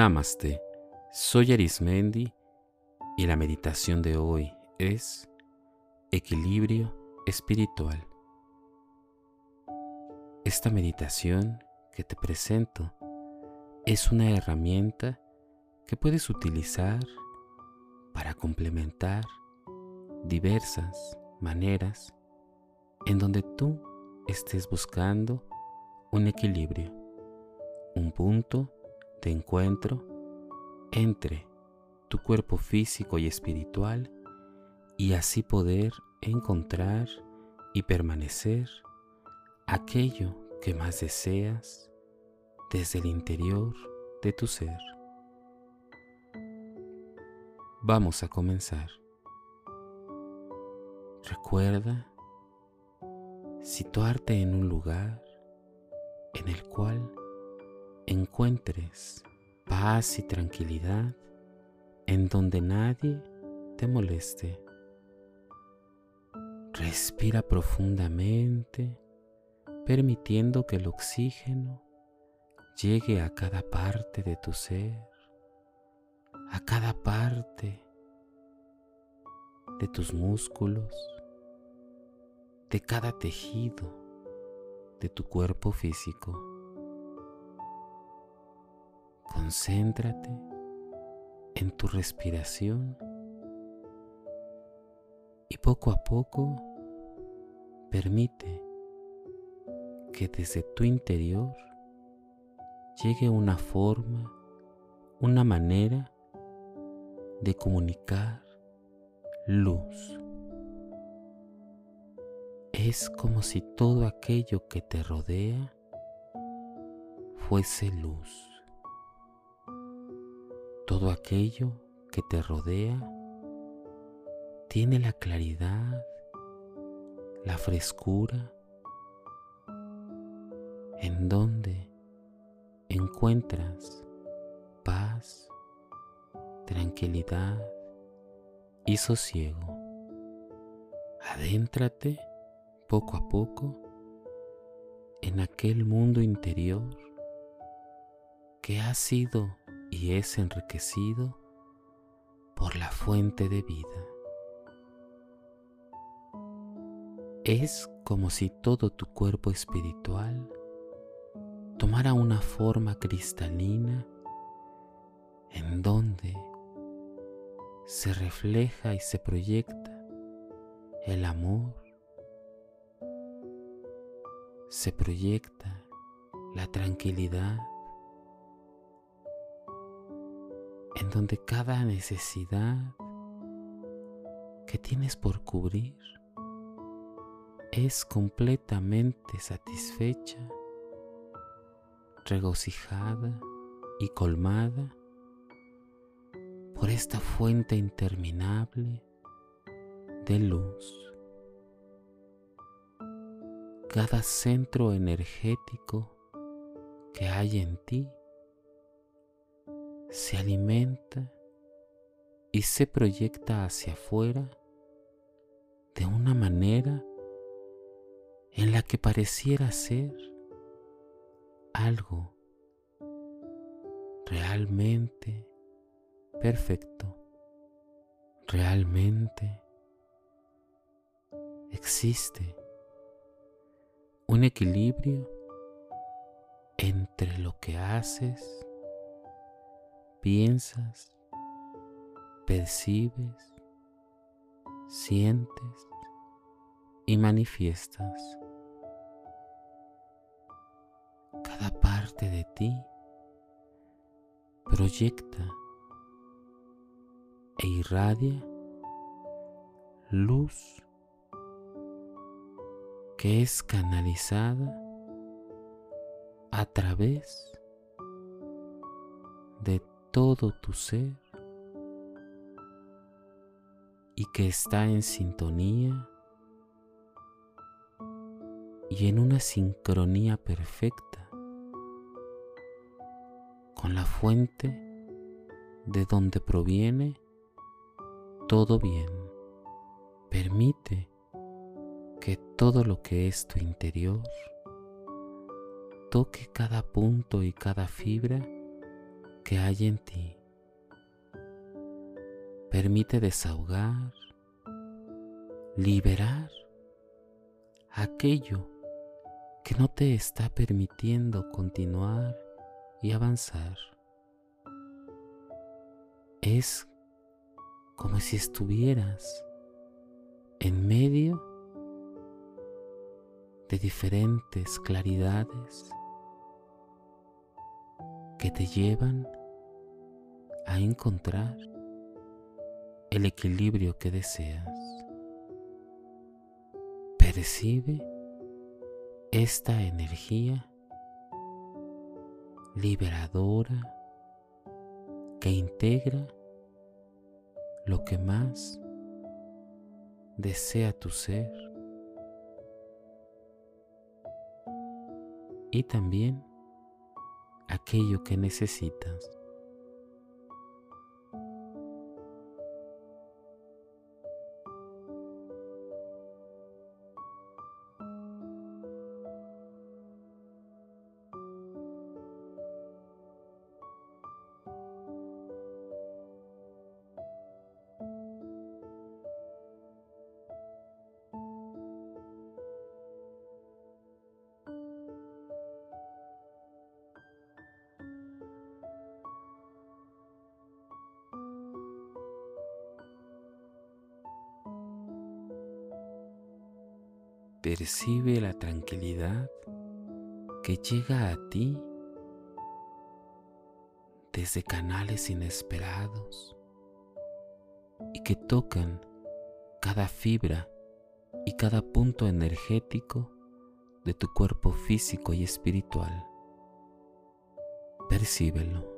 Namaste, soy Arismendi y la meditación de hoy es equilibrio espiritual. Esta meditación que te presento es una herramienta que puedes utilizar para complementar diversas maneras en donde tú estés buscando un equilibrio, un punto de encuentro entre tu cuerpo físico y espiritual y así poder encontrar y permanecer aquello que más deseas desde el interior de tu ser. Vamos a comenzar. Recuerda situarte en un lugar en el cual encuentres paz y tranquilidad en donde nadie te moleste. Respira profundamente, permitiendo que el oxígeno llegue a cada parte de tu ser, a cada parte de tus músculos, de cada tejido de tu cuerpo físico. Concéntrate en tu respiración y poco a poco permite que desde tu interior llegue una forma, una manera de comunicar luz. Es como si todo aquello que te rodea fuese luz todo aquello que te rodea tiene la claridad, la frescura, en donde encuentras paz, tranquilidad y sosiego. Adéntrate poco a poco en aquel mundo interior que ha sido y es enriquecido por la fuente de vida. Es como si todo tu cuerpo espiritual tomara una forma cristalina en donde se refleja y se proyecta el amor, se proyecta la tranquilidad, en donde cada necesidad que tienes por cubrir es completamente satisfecha, regocijada y colmada por esta fuente interminable de luz. Cada centro energético que hay en ti se alimenta y se proyecta hacia afuera de una manera en la que pareciera ser algo realmente perfecto, realmente existe un equilibrio entre lo que haces piensas, percibes, sientes y manifiestas. Cada parte de ti proyecta e irradia luz que es canalizada a través de todo tu ser y que está en sintonía y en una sincronía perfecta con la fuente de donde proviene todo bien. Permite que todo lo que es tu interior toque cada punto y cada fibra que hay en ti. Permite desahogar, liberar aquello que no te está permitiendo continuar y avanzar. Es como si estuvieras en medio de diferentes claridades que te llevan a encontrar el equilibrio que deseas. Percibe esta energía liberadora que integra lo que más desea tu ser y también aquello que necesitas. Percibe la tranquilidad que llega a ti desde canales inesperados y que tocan cada fibra y cada punto energético de tu cuerpo físico y espiritual. Percíbelo.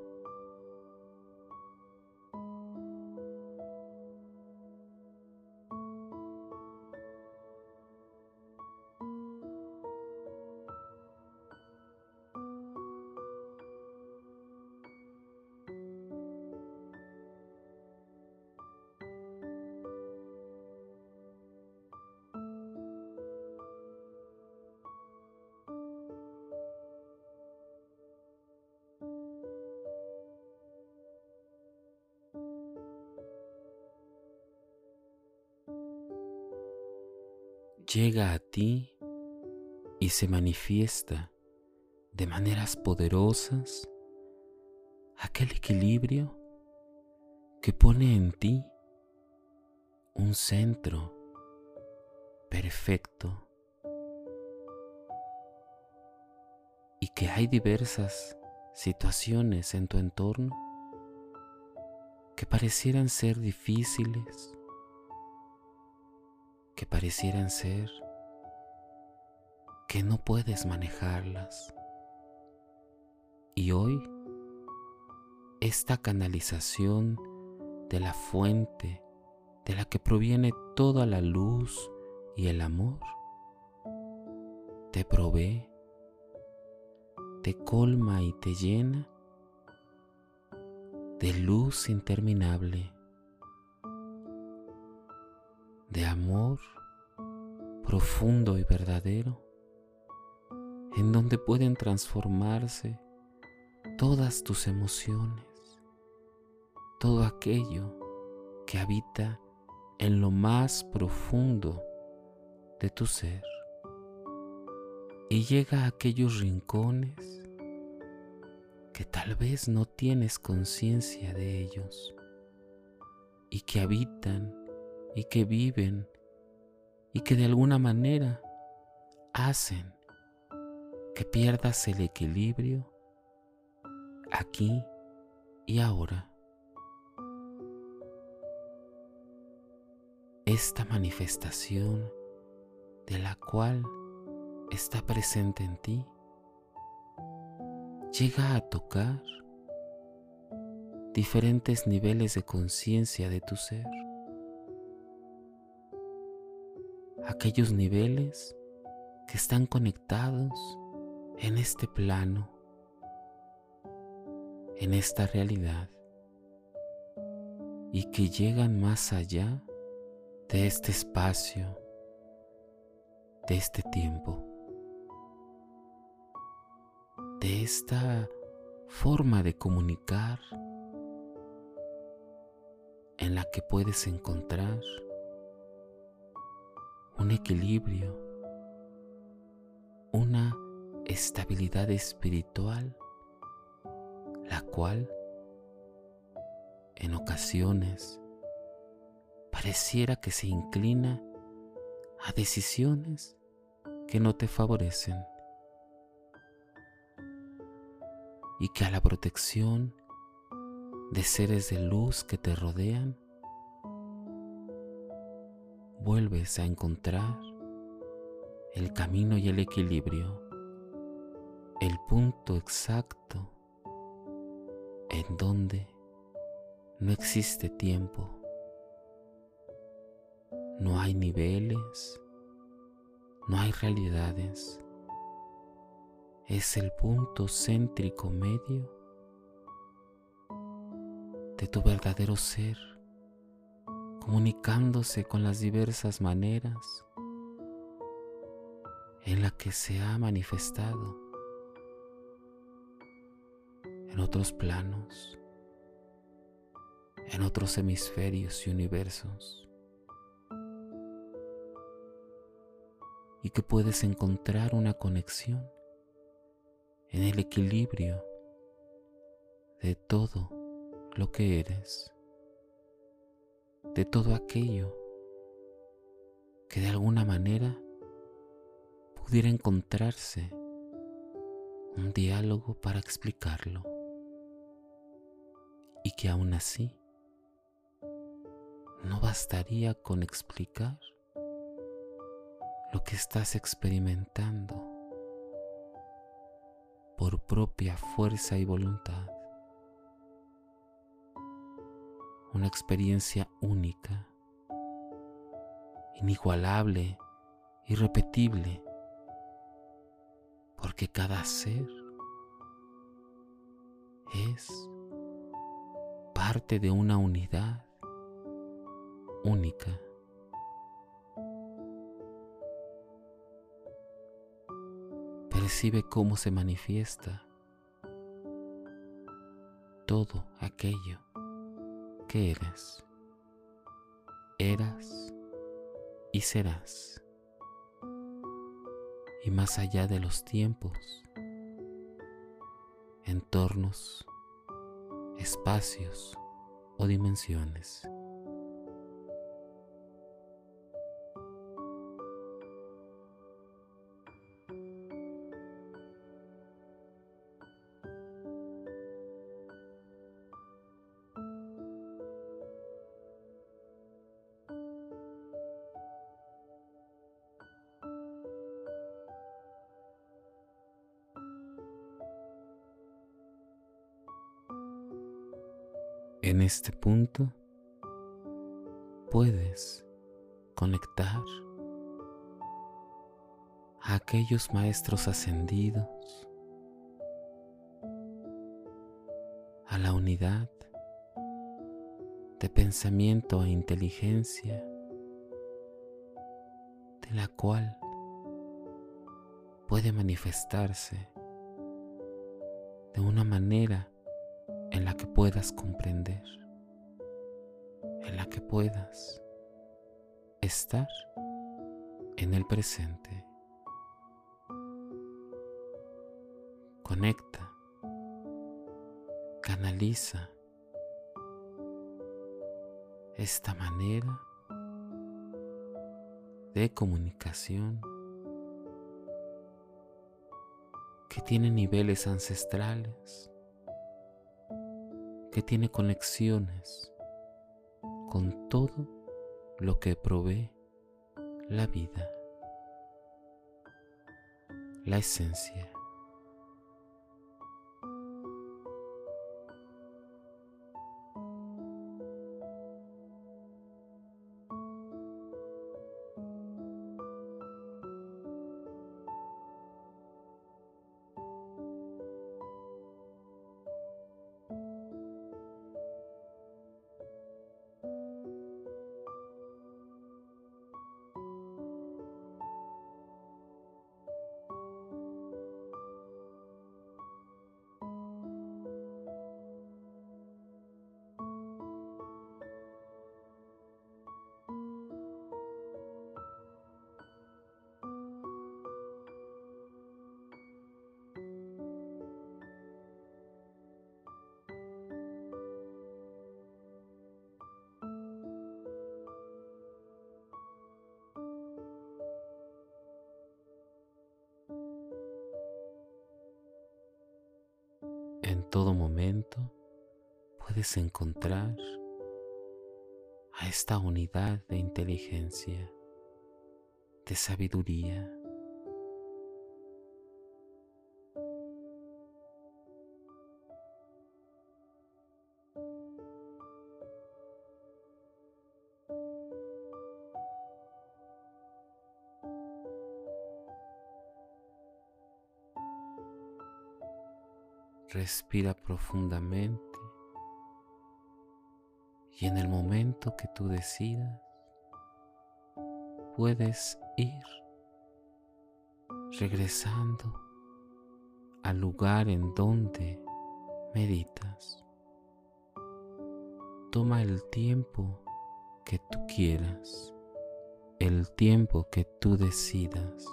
Llega a ti y se manifiesta de maneras poderosas aquel equilibrio que pone en ti un centro perfecto y que hay diversas situaciones en tu entorno que parecieran ser difíciles que parecieran ser que no puedes manejarlas. Y hoy, esta canalización de la fuente de la que proviene toda la luz y el amor, te provee, te colma y te llena de luz interminable de amor profundo y verdadero, en donde pueden transformarse todas tus emociones, todo aquello que habita en lo más profundo de tu ser. Y llega a aquellos rincones que tal vez no tienes conciencia de ellos y que habitan y que viven y que de alguna manera hacen que pierdas el equilibrio aquí y ahora. Esta manifestación de la cual está presente en ti llega a tocar diferentes niveles de conciencia de tu ser. Aquellos niveles que están conectados en este plano, en esta realidad, y que llegan más allá de este espacio, de este tiempo, de esta forma de comunicar en la que puedes encontrar un equilibrio, una estabilidad espiritual, la cual en ocasiones pareciera que se inclina a decisiones que no te favorecen y que a la protección de seres de luz que te rodean vuelves a encontrar el camino y el equilibrio, el punto exacto en donde no existe tiempo, no hay niveles, no hay realidades, es el punto céntrico medio de tu verdadero ser comunicándose con las diversas maneras en la que se ha manifestado en otros planos, en otros hemisferios y universos, y que puedes encontrar una conexión en el equilibrio de todo lo que eres de todo aquello que de alguna manera pudiera encontrarse un diálogo para explicarlo y que aún así no bastaría con explicar lo que estás experimentando por propia fuerza y voluntad una experiencia única, inigualable, irrepetible, porque cada ser es parte de una unidad única. Percibe cómo se manifiesta todo aquello que eres, eras y serás. Y más allá de los tiempos, entornos, espacios o dimensiones. En este punto puedes conectar a aquellos maestros ascendidos, a la unidad de pensamiento e inteligencia de la cual puede manifestarse de una manera en la que puedas comprender, en la que puedas estar en el presente. Conecta, canaliza esta manera de comunicación que tiene niveles ancestrales que tiene conexiones con todo lo que provee la vida, la esencia. En todo momento puedes encontrar a esta unidad de inteligencia, de sabiduría. Respira profundamente y en el momento que tú decidas puedes ir regresando al lugar en donde meditas. Toma el tiempo que tú quieras, el tiempo que tú decidas,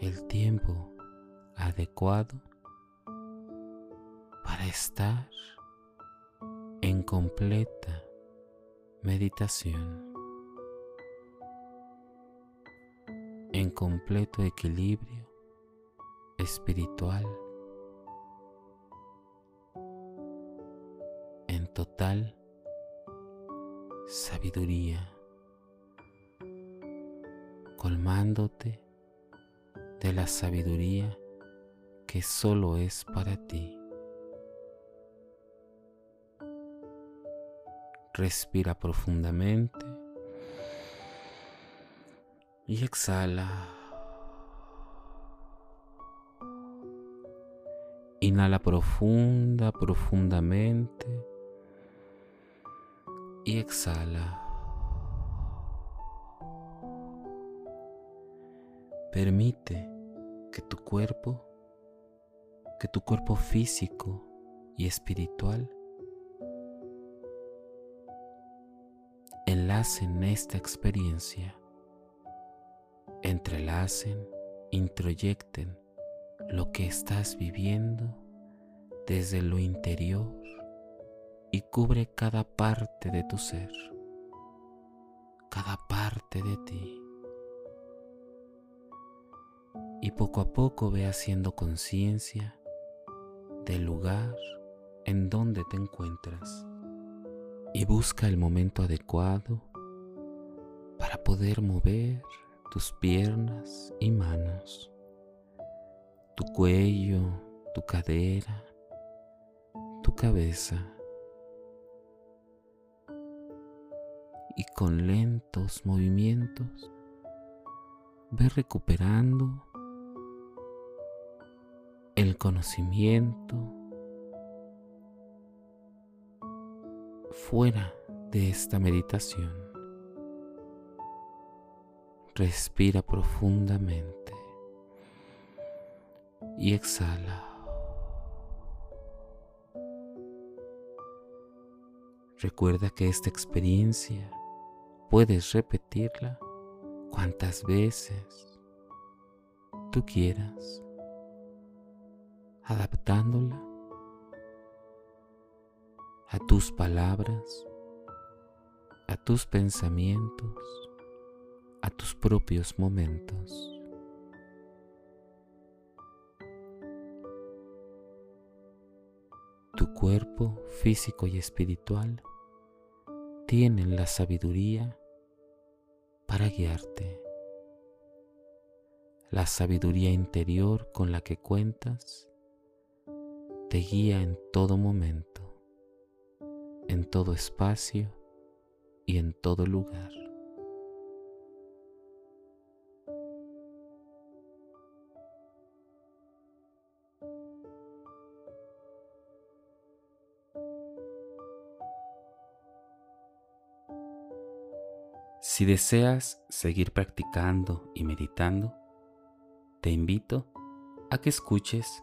el tiempo adecuado para estar en completa meditación, en completo equilibrio espiritual, en total sabiduría, colmándote de la sabiduría que solo es para ti. Respira profundamente y exhala. Inhala profunda, profundamente y exhala. Permite que tu cuerpo que tu cuerpo físico y espiritual enlacen esta experiencia, entrelacen, introyecten lo que estás viviendo desde lo interior y cubre cada parte de tu ser, cada parte de ti. Y poco a poco ve haciendo conciencia del lugar en donde te encuentras y busca el momento adecuado para poder mover tus piernas y manos, tu cuello, tu cadera, tu cabeza. Y con lentos movimientos ve recuperando el conocimiento fuera de esta meditación. Respira profundamente y exhala. Recuerda que esta experiencia puedes repetirla cuantas veces tú quieras adaptándola a tus palabras, a tus pensamientos, a tus propios momentos. Tu cuerpo físico y espiritual tienen la sabiduría para guiarte, la sabiduría interior con la que cuentas te guía en todo momento, en todo espacio y en todo lugar. Si deseas seguir practicando y meditando, te invito a que escuches